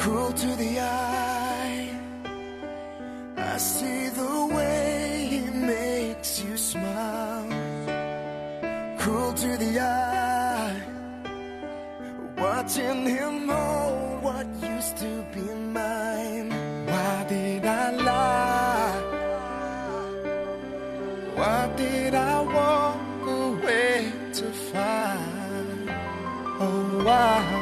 cruel to the eye. I see the way he makes you smile. Cruel to the eye. Watching him hold what used to be mine. Why did I lie? Why did I walk away to find? Oh, why?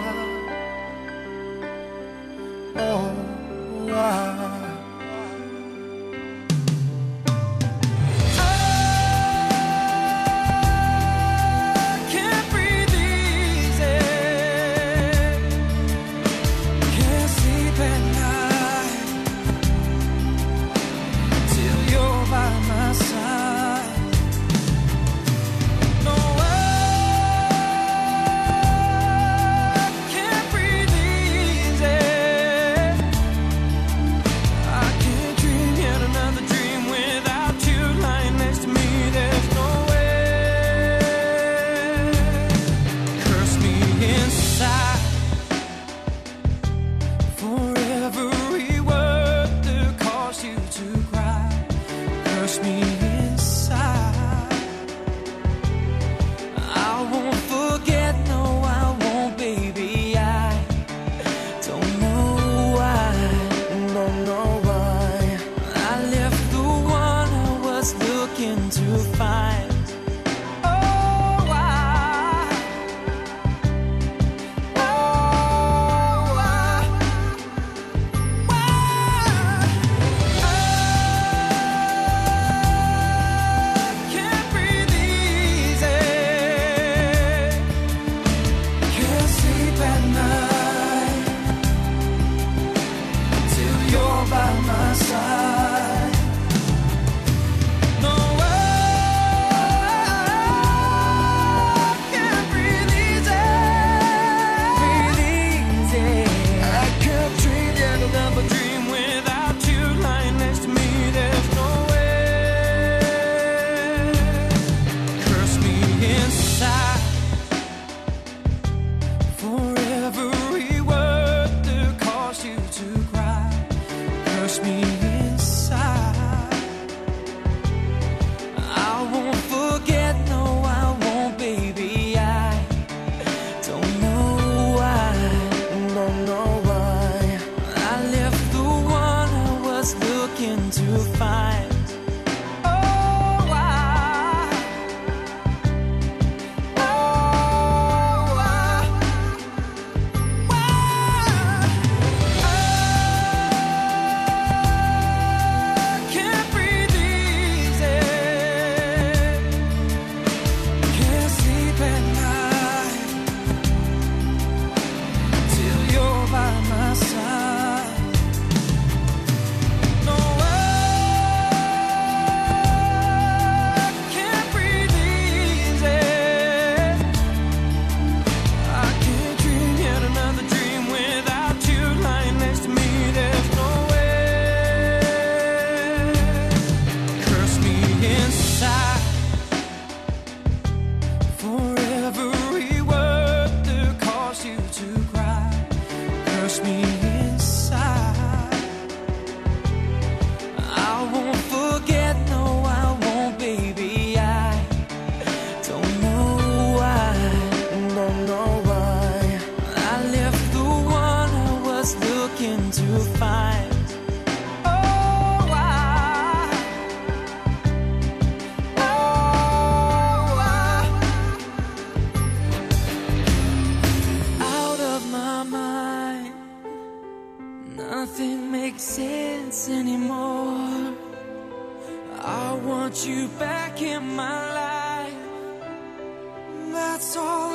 looking to find will find to find. Oh, oh, nothing makes sense anymore. I want you back in my life. That's all.